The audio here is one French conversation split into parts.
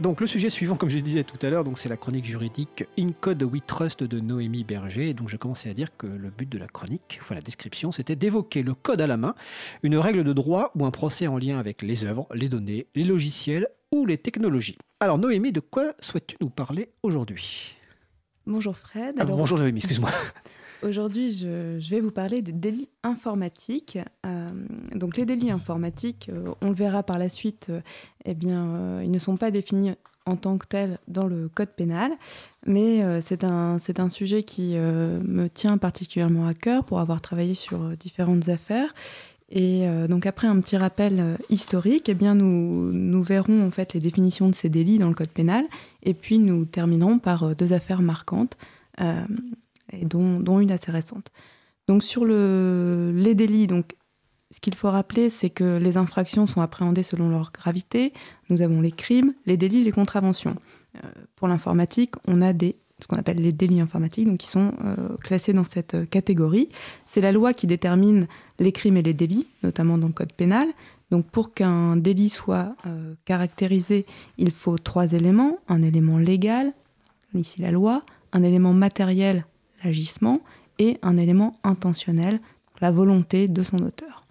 Donc le sujet suivant, comme je disais tout à l'heure, donc c'est la chronique juridique In Code We Trust de Noémie Berger. Et donc j'ai commencé à dire que le but de la chronique, enfin la description, c'était d'évoquer le code à la main, une règle de droit ou un procès en lien avec les œuvres, les données, les logiciels ou les technologies. Alors Noémie, de quoi souhaites-tu nous parler aujourd'hui? Bonjour Fred. Ah, bonjour Noémie, excuse-moi. Aujourd'hui, je, vais vous parler des délits informatiques. Euh, donc, les délits informatiques, euh, on le verra par la suite, euh, eh bien, ils ne sont pas définis en tant que tels dans le code pénal, mais c'est un, un sujet qui me tient particulièrement à cœur pour avoir travaillé sur différentes affaires. Et donc après un petit rappel historique, eh bien nous, nous verrons en fait les définitions de ces délits dans le code pénal, et puis nous terminerons par deux affaires marquantes et dont, une assez récente. Donc sur le, les délits, donc, ce qu'il faut rappeler, c'est que les infractions sont appréhendées selon leur gravité. Nous avons les crimes, les délits, les contraventions. Euh, pour l'informatique, on a ce qu'on appelle les délits informatiques, donc qui sont euh, classés dans cette catégorie. C'est la loi qui détermine les crimes et les délits, notamment dans le code pénal. Donc pour qu'un délit soit euh, caractérisé, il faut trois éléments. Un élément légal, ici la loi, un élément matériel, agissement et un élément intentionnel, la volonté de son auteur.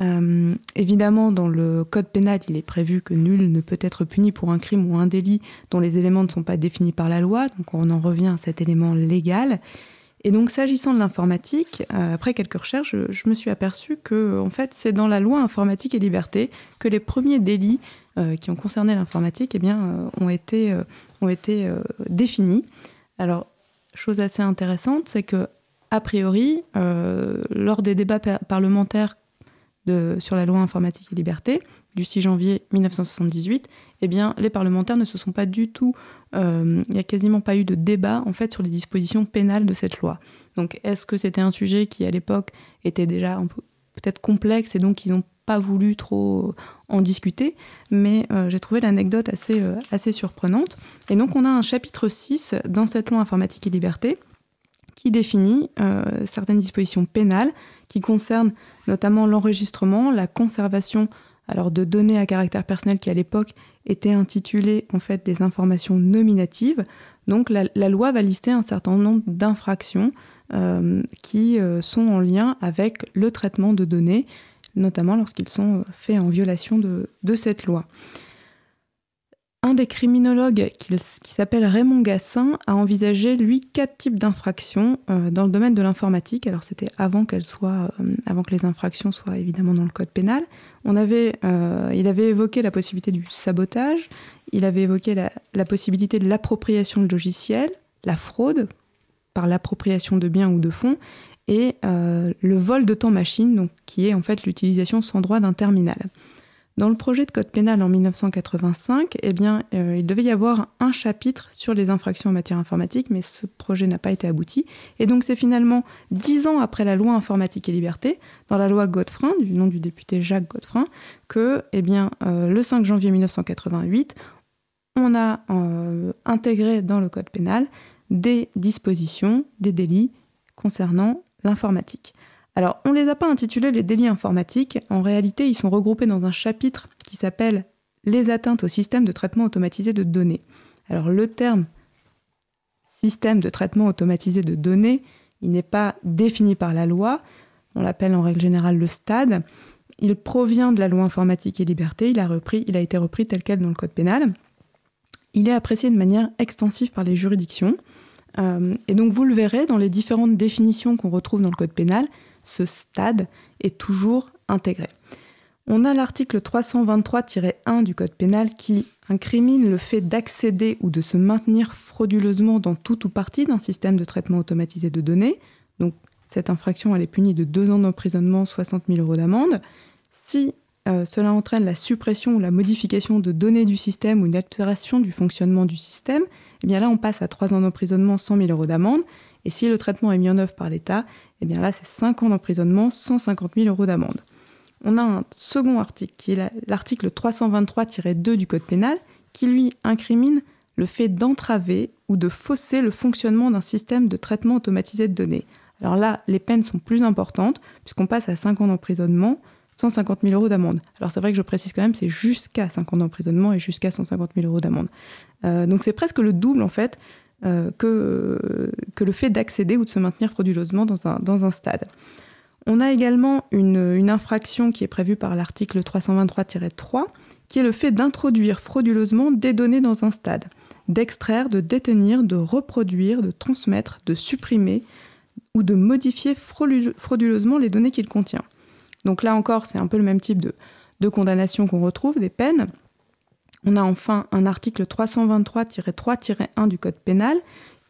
Euh, évidemment, dans le code pénal, il est prévu que nul ne peut être puni pour un crime ou un délit dont les éléments ne sont pas définis par la loi, donc on en revient à cet élément légal. Et donc, s'agissant de l'informatique, euh, après quelques recherches, je, me suis aperçu que, en fait, c'est dans la loi informatique et liberté que les premiers délits euh, qui ont concerné l'informatique, eh ont été, ont été définis. Alors, chose assez intéressante, c'est que, a priori, euh, lors des débats parlementaires sur la loi informatique et liberté du 6 janvier 1978, eh bien, les parlementaires ne se sont pas du tout, euh, il n'y a quasiment pas eu de débat en fait sur les dispositions pénales de cette loi. Donc, est-ce que c'était un sujet qui à l'époque était déjà peut-être complexe et donc ils n'ont pas voulu trop en discuter, mais euh, j'ai trouvé l'anecdote assez, euh, assez surprenante. Et donc on a un chapitre 6 dans cette loi informatique et liberté qui définit euh, certaines dispositions pénales qui concernent notamment l'enregistrement, la conservation alors de données à caractère personnel qui à l'époque étaient intitulées en fait des informations nominatives. Donc la loi va lister un certain nombre d'infractions qui sont en lien avec le traitement de données notamment lorsqu'ils sont euh, faits en violation de, cette loi. Un des criminologues qui, s'appelle Raymond Gassin a envisagé, lui, quatre types d'infractions euh, dans le domaine de l'informatique. Alors c'était euh, avant que les infractions soient évidemment dans le code pénal. Il avait évoqué la possibilité du sabotage, il avait évoqué la possibilité de l'appropriation de logiciels, la fraude par l'appropriation de biens ou de fonds, et euh, le vol de temps machine, donc, qui est en fait l'utilisation sans droit d'un terminal. Dans le projet de code pénal en 1985, eh bien, euh, il devait y avoir un chapitre sur les infractions en matière informatique, mais ce projet n'a pas été abouti. Et donc c'est finalement dix ans après la loi informatique et liberté, dans la loi Godefrein, du nom du député Jacques Godefrein, que eh bien, euh, le 5 janvier 1988, on a intégré dans le code pénal des dispositions, des délits concernant l'informatique. Alors, on ne les a pas intitulés les délits informatiques. En réalité, ils sont regroupés dans un chapitre qui s'appelle Les atteintes au système de traitement automatisé de données. Alors, le terme système de traitement automatisé de données, il n'est pas défini par la loi. On l'appelle en règle générale le STAD. Il provient de la loi informatique et liberté. Il a, il a été repris tel quel dans le code pénal. Il est apprécié de manière extensive par les juridictions. Euh, et donc vous le verrez dans les différentes définitions qu'on retrouve dans le Code pénal, ce stade est toujours intégré. On a l'article 323-1 du Code pénal qui incrimine le fait d'accéder ou de se maintenir frauduleusement dans tout ou partie d'un système de traitement automatisé de données. Donc cette infraction elle est punie de deux ans d'emprisonnement, 60 000 euros d'amende. Si euh, cela entraîne la suppression ou la modification de données du système ou une altération du fonctionnement du système, eh bien là on passe à 3 ans d'emprisonnement, 100 000 euros d'amende. Et si le traitement est mis en œuvre par l'État, eh bien là c'est 5 ans d'emprisonnement, 150 000 euros d'amende. On a un second article qui est l'article 323-2 du Code pénal qui lui incrimine le fait d'entraver ou de fausser le fonctionnement d'un système de traitement automatisé de données. Alors là, les peines sont plus importantes puisqu'on passe à 5 ans d'emprisonnement, 150 000 euros d'amende. Alors c'est vrai que je précise quand même, c'est jusqu'à 5 ans d'emprisonnement et jusqu'à 150 000 euros d'amende. Euh, donc c'est presque le double en fait euh, que, le fait d'accéder ou de se maintenir frauduleusement dans un, dans un stade. On a également une, une infraction qui est prévue par l'article 323-3, qui est le fait d'introduire frauduleusement des données dans un stade, d'extraire, de détenir, de reproduire, de transmettre, de supprimer ou de modifier frauduleusement les données qu'il contient. Donc là encore, c'est un peu le même type de, condamnation qu'on retrouve, des peines. On a enfin un article 323-3-1 du Code pénal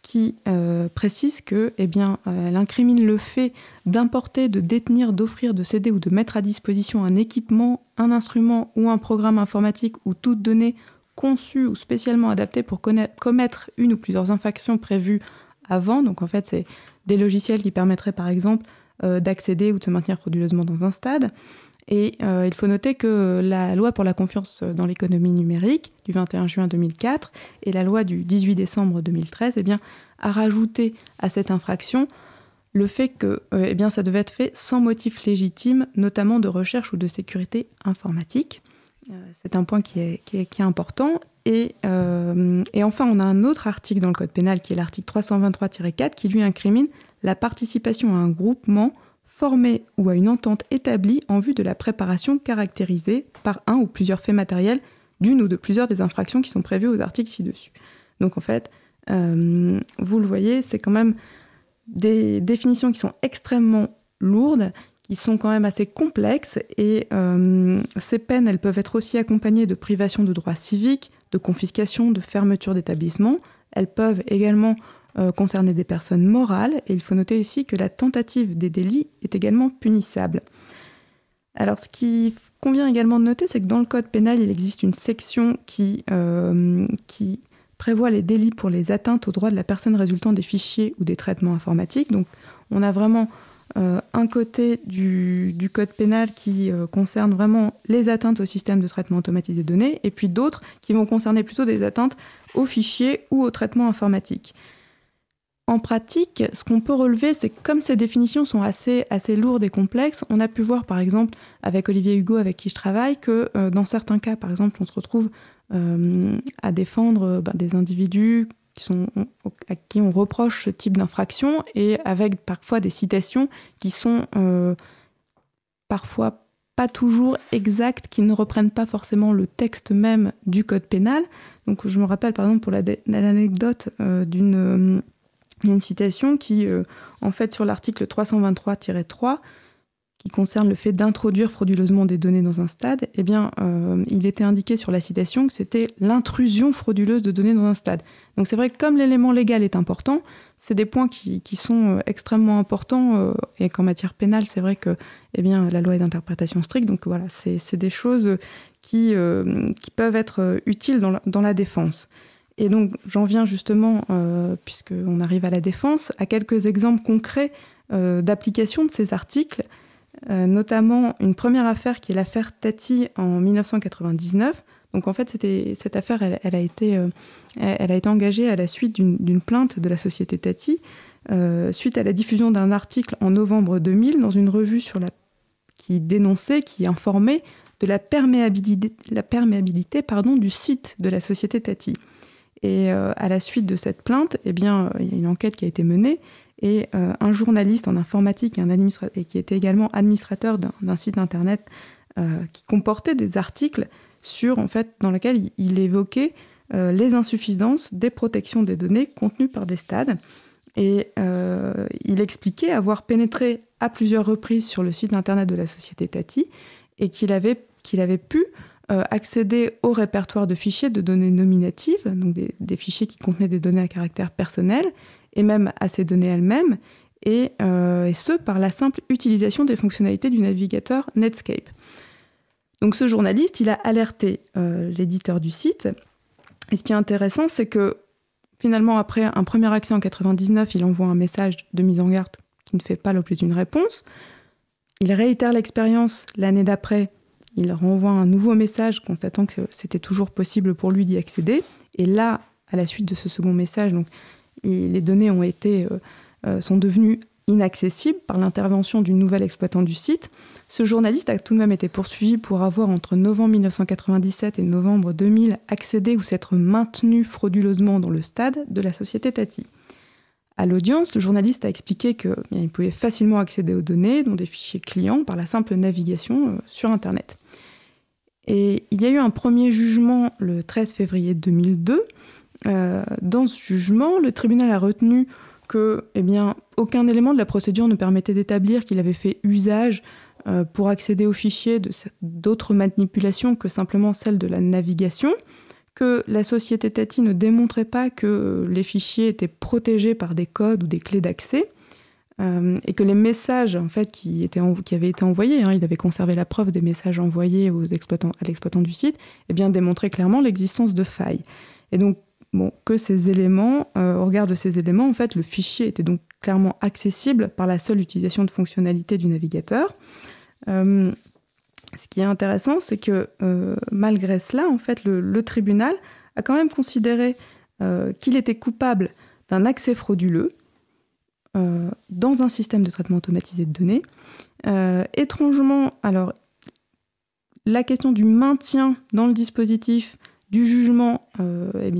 qui euh, précise que, eh euh, elle incrimine le fait d'importer, de détenir, d'offrir, de céder ou de mettre à disposition un équipement, un instrument ou un programme informatique ou toute donnée conçue ou spécialement adaptée pour commettre une ou plusieurs infractions prévues avant. Donc en fait, c'est des logiciels qui permettraient par exemple d'accéder ou de se maintenir frauduleusement dans un stade. Et euh, il faut noter que la loi pour la confiance dans l'économie numérique du 21 juin 2004 et la loi du 18 décembre 2013 eh bien, a rajouté à cette infraction le fait que euh, eh bien, ça devait être fait sans motif légitime, notamment de recherche ou de sécurité informatique. C'est un point qui est, qui est, important. Et, et, enfin, on a un autre article dans le Code pénal qui est l'article 323-4 qui lui incrimine la participation à un groupement formé ou à une entente établie en vue de la préparation caractérisée par un ou plusieurs faits matériels d'une ou de plusieurs des infractions qui sont prévues aux articles ci-dessus. Donc en fait, euh, vous le voyez, c'est quand même des définitions qui sont extrêmement lourdes, qui sont quand même assez complexes, et euh, ces peines, elles peuvent être aussi accompagnées de privation de droits civiques, de confiscation, de fermeture d'établissement. Elles peuvent également euh, concerner des personnes morales, et il faut noter aussi que la tentative des délits est également punissable. Alors ce qui convient également de noter, c'est que dans le Code pénal, il existe une section qui, euh, qui prévoit les délits pour les atteintes aux droits de la personne résultant des fichiers ou des traitements informatiques. Donc on a vraiment euh, un côté du, du, code pénal qui concerne vraiment les atteintes au système de traitement automatisé des données, et puis d'autres qui vont concerner plutôt des atteintes aux fichiers ou aux traitements informatiques. En pratique, ce qu'on peut relever, c'est que comme ces définitions sont assez, assez lourdes et complexes, on a pu voir par exemple avec Olivier Hugo, avec qui je travaille, que euh, dans certains cas, par exemple, on se retrouve euh, à défendre euh, bah, des individus qui sont, à qui on reproche ce type d'infraction et avec parfois des citations qui sont parfois pas toujours exactes, qui ne reprennent pas forcément le texte même du code pénal. Donc je me rappelle par exemple pour l'anecdote d'une une citation qui, euh, en fait, sur l'article 323-3, qui concerne le fait d'introduire frauduleusement des données dans un stade, eh euh, il était indiqué sur la citation que c'était l'intrusion frauduleuse de données dans un stade. Donc c'est vrai que comme l'élément légal est important, c'est des points qui, sont euh, extrêmement importants et qu'en matière pénale, c'est vrai que eh la loi est d'interprétation stricte. Donc voilà, c'est des choses qui, peuvent être utiles dans la défense. Et donc j'en viens justement, euh, puisqu'on arrive à la défense, à quelques exemples concrets euh, d'application de ces articles, euh, notamment une première affaire qui est l'affaire Tati en 1999. Donc en fait, cette affaire, elle, a été, euh, elle a été engagée à la suite d'une plainte de la société Tati, suite à la diffusion d'un article en novembre 2000 dans une revue sur la, qui dénonçait, qui informait de la perméabilité, du site de la société Tati. Et euh, à la suite de cette plainte, eh euh, il y a une enquête qui a été menée et euh, un journaliste en informatique et, qui était également administrateur d'un site internet qui comportait des articles sur, en fait, dans lesquels il, évoquait les insuffisances des protections des données contenues par des stades. Et il expliquait avoir pénétré à plusieurs reprises sur le site internet de la société Tati et qu'il avait pu euh, accéder au répertoire de fichiers de données nominatives, donc des, fichiers qui contenaient des données à caractère personnel, et même à ces données elles-mêmes, et, euh, ce par la simple utilisation des fonctionnalités du navigateur Netscape. Donc ce journaliste, il a alerté euh, l'éditeur du site, et ce qui est intéressant, c'est que finalement, après un premier accès en 99, il envoie un message de mise en garde qui ne fait pas l'objet d'une réponse. Il réitère l'expérience l'année d'après il renvoie un nouveau message constatant que c'était toujours possible pour lui d'y accéder. Et là, à la suite de ce second message, les données euh, euh, sont devenues inaccessible par l'intervention du nouvel exploitant du site, ce journaliste a tout de même été poursuivi pour avoir, entre novembre 1997 et novembre 2000, accédé ou s'être maintenu frauduleusement dans le stade de la société Tati. À l'audience, le journaliste a expliqué qu'il pouvait facilement accéder aux données, dont des fichiers clients, par la simple navigation euh, sur Internet. Et il y a eu un premier jugement le 13 février 2002. Euh, dans ce jugement, le tribunal a retenu que eh bien, aucun élément de la procédure ne permettait d'établir qu'il avait fait usage euh, pour accéder aux fichiers d'autres manipulations que simplement celle de la navigation, que la société Tati ne démontrait pas que les fichiers étaient protégés par des codes ou des clés d'accès, euh, et que les messages en fait, qui, avaient été envoyés, hein, il avait conservé la preuve des messages envoyés aux exploitants, à l'exploitant du site, eh bien, démontraient clairement l'existence de failles. Et donc, bon, que ces éléments, euh, au regard de ces éléments, en fait, le fichier était donc clairement accessible par la seule utilisation de fonctionnalités du navigateur. Euh, ce qui est intéressant, c'est que malgré cela, en fait, le, tribunal a quand même considéré qu'il était coupable d'un accès frauduleux, euh, dans un système de traitement automatisé de données. Euh, étrangement, alors, la question du maintien dans le dispositif du jugement euh, eh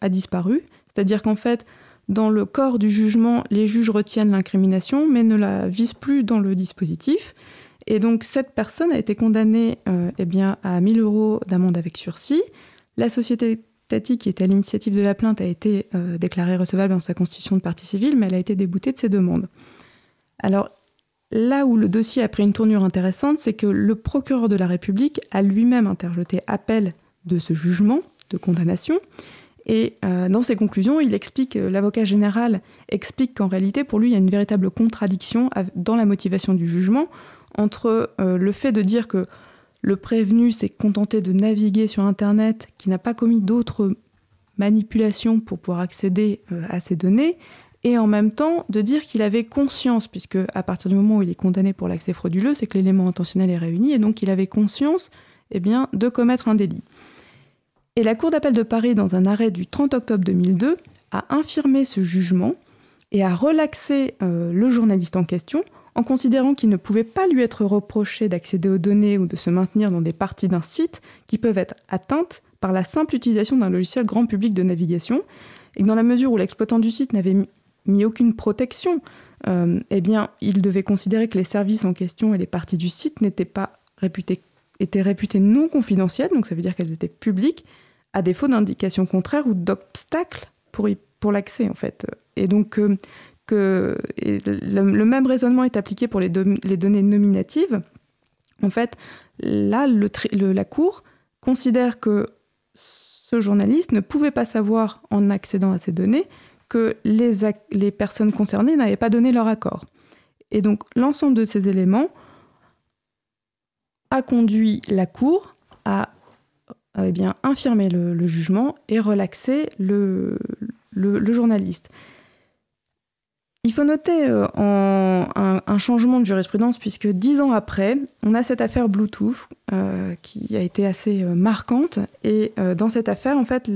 a disparu. C'est-à-dire qu'en fait, dans le corps du jugement, les juges retiennent l'incrimination, mais ne la visent plus dans le dispositif. Et donc, cette personne a été condamnée eh bien, à 1000 euros d'amende avec sursis. La société Tati, qui était à l'initiative de la plainte, a été euh, déclarée recevable dans sa constitution de partie civile, mais elle a été déboutée de ses demandes. Alors, là où le dossier a pris une tournure intéressante, c'est que le procureur de la République a lui-même interjeté appel de ce jugement de condamnation. Et euh, dans ses conclusions, il explique, euh, l'avocat général explique qu'en réalité, pour lui, il y a une véritable contradiction dans la motivation du jugement entre le fait de dire que le prévenu s'est contenté de naviguer sur Internet, qui n'a pas commis d'autres manipulations pour pouvoir accéder euh, à ces données, et en même temps de dire qu'il avait conscience, puisque à partir du moment où il est condamné pour l'accès frauduleux, c'est que l'élément intentionnel est réuni, et donc il avait conscience eh bien, de commettre un délit. Et la Cour d'appel de Paris, dans un arrêt du 30 octobre 2002, a infirmé ce jugement et a relaxé euh, le journaliste en question en considérant qu'il ne pouvait pas lui être reproché d'accéder aux données ou de se maintenir dans des parties d'un site qui peuvent être atteintes par la simple utilisation d'un logiciel grand public de navigation, et que dans la mesure où l'exploitant du site n'avait mis aucune protection, euh, eh bien, il devait considérer que les services en question et les parties du site n'étaient pas réputés, étaient réputés non confidentiels, donc ça veut dire qu'elles étaient publiques, à défaut d'indications contraires ou d'obstacles pour, pour l'accès, en fait. Et donc, euh, que le, même raisonnement est appliqué pour les, données nominatives. En fait, là, la Cour considère que ce journaliste ne pouvait pas savoir, en accédant à ces données, que les, personnes concernées n'avaient pas donné leur accord. Et donc, l'ensemble de ces éléments a conduit la Cour à eh bien, infirmer le, jugement et relaxer le journaliste. Il faut noter euh, un, changement de jurisprudence puisque dix ans après, on a cette affaire Bluetooth euh, qui a été assez euh, marquante. Et dans cette affaire, en fait,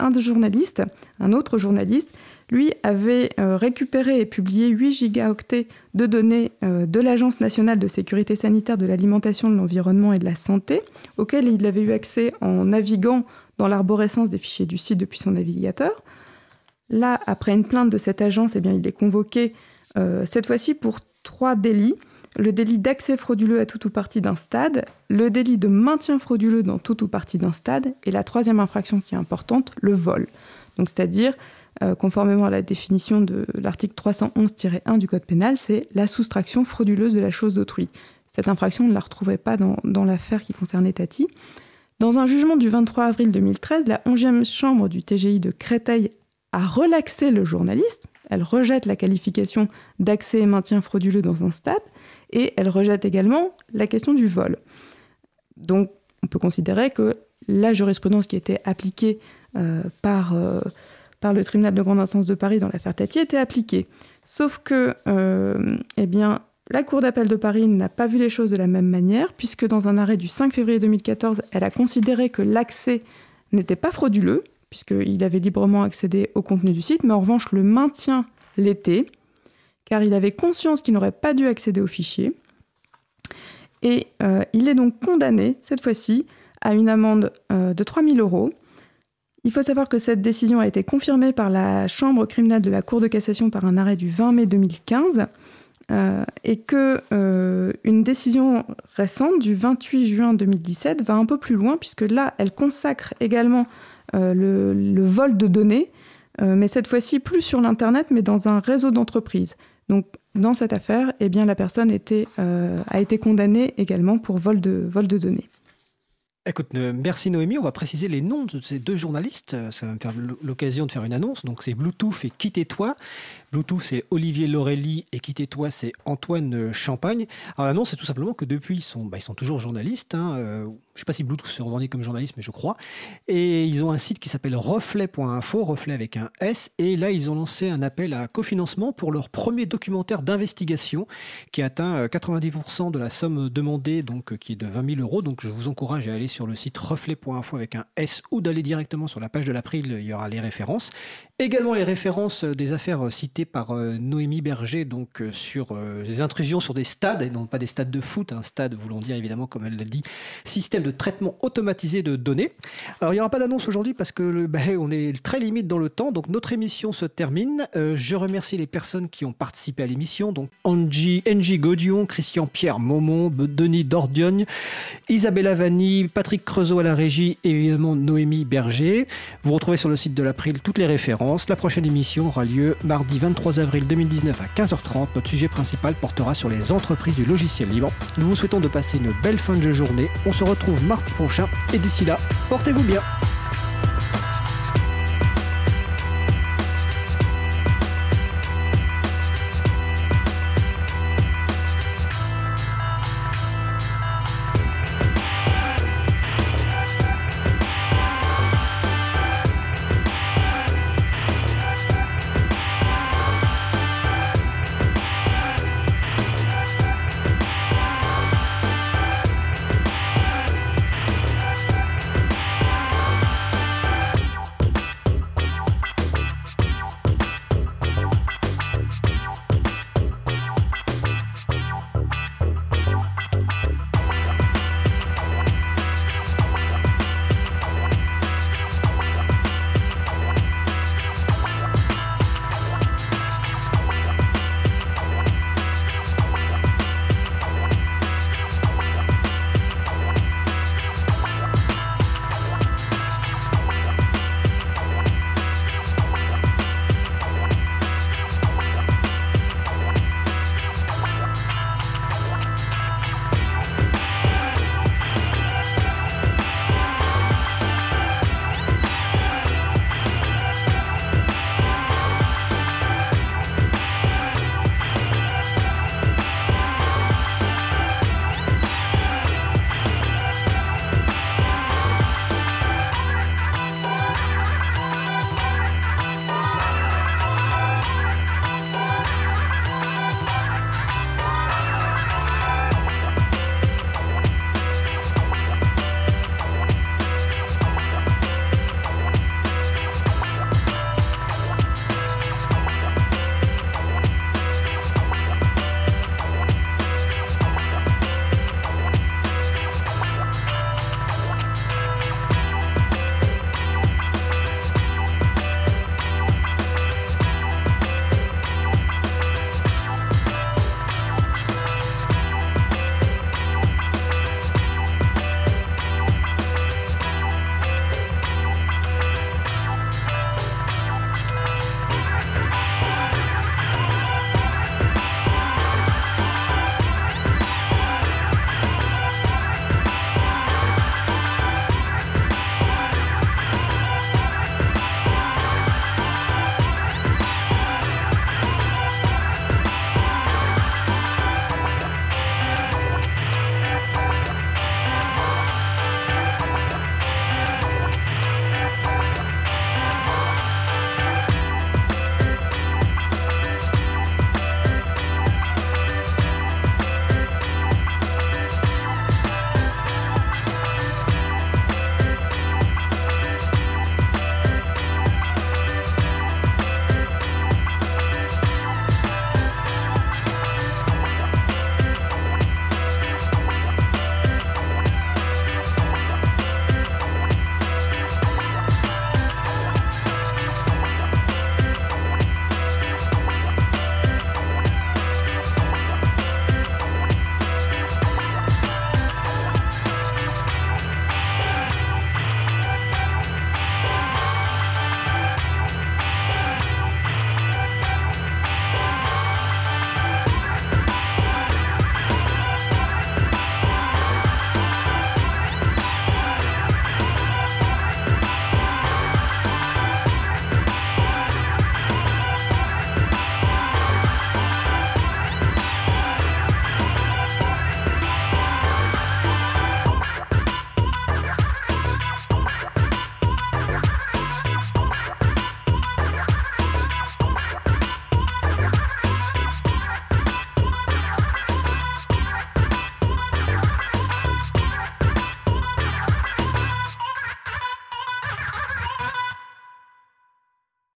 un, des journalistes, un autre journaliste, lui avait récupéré et publié 8 gigaoctets de données de l'Agence nationale de sécurité sanitaire de l'alimentation, de l'environnement et de la santé, auxquels il avait eu accès en naviguant dans l'arborescence des fichiers du site depuis son navigateur. Là, après une plainte de cette agence, bien, il est convoqué euh, cette fois-ci pour trois délits. Le délit d'accès frauduleux à tout ou partie d'un stade, le délit de maintien frauduleux dans tout ou partie d'un stade, et la troisième infraction qui est importante, le vol. Donc, c'est-à-dire, euh, conformément à la définition de l'article 311-1 du Code pénal, c'est la soustraction frauduleuse de la chose d'autrui. Cette infraction, on ne la retrouvait pas dans, dans l'affaire qui concernait Tati. Dans un jugement du 23 avril 2013, la 11e chambre du TGI de Créteil à relaxer le journaliste. Elle rejette la qualification d'accès et maintien frauduleux dans un stade et elle rejette également la question du vol. Donc on peut considérer que la jurisprudence qui était appliquée euh, par, euh, par le tribunal de grande instance de Paris dans l'affaire Tati était appliquée. Sauf que euh, eh la Cour d'appel de Paris n'a pas vu les choses de la même manière, puisque dans un arrêt du 5 février 2014, elle a considéré que l'accès n'était pas frauduleux, puisqu'il avait librement accédé au contenu du site, mais en revanche, le maintien l'était, car il avait conscience qu'il n'aurait pas dû accéder au fichier. Et euh, il est donc condamné, cette fois-ci, à une amende euh, de 3 000 euros. Il faut savoir que cette décision a été confirmée par la Chambre criminelle de la Cour de cassation par un arrêt du 20 mai 2015 euh, et que une décision récente du 28 juin 2017 va un peu plus loin puisque là, elle consacre également le, le, vol de données, mais cette fois-ci plus sur l'Internet, mais dans un réseau d'entreprises. Donc dans cette affaire, eh bien, la personne euh, a été condamnée également pour vol de, vol de données. Écoute, euh, merci Noémie. On va préciser les noms de ces deux journalistes. Ça va me faire l'occasion de faire une annonce. Donc, c'est Bluetooth et Quittez-toi. Bluetooth, c'est Olivier Laurelli et Quittez-toi, c'est Antoine Champagne. Alors, l'annonce, c'est tout simplement que depuis, ils sont, bah, toujours journalistes. Hein, euh, je ne sais pas si Bluetooth se revendique comme journaliste, mais je crois. Et ils ont un site qui s'appelle reflet.info, reflet avec un S. Et là, ils ont lancé un appel à cofinancement pour leur premier documentaire d'investigation qui atteint 90% euh, de la somme demandée, donc euh, qui est de 20 000 euros. Donc je vous encourage à aller sur le site reflet.info avec un S ou d'aller directement sur la page de l'April, il y aura les références. Également les références des affaires citées par euh, Noémie Berger, donc sur les intrusions sur des stades, et non pas des stades de foot, un stade voulant dire évidemment, comme elle l'a dit, système de traitement automatisé de données. Alors il n'y aura pas d'annonce aujourd'hui parce que ben, on est très limite dans le temps, donc notre émission se termine. Euh, je remercie les personnes qui ont participé à l'émission, donc Angie, Angie Godion, Christian Pierre Maumont, Denis Dordion, Isabella Vanni, Patrick Creusot à la régie et évidemment Noémie Berger. Vous retrouvez sur le site de l'April toutes les références. La prochaine émission aura lieu mardi 23 avril 2019 à 15h30. Notre sujet principal portera sur les entreprises du logiciel libre. Nous vous souhaitons de passer une belle fin de journée. On se retrouve mardi prochain. Et d'ici là, portez-vous bien.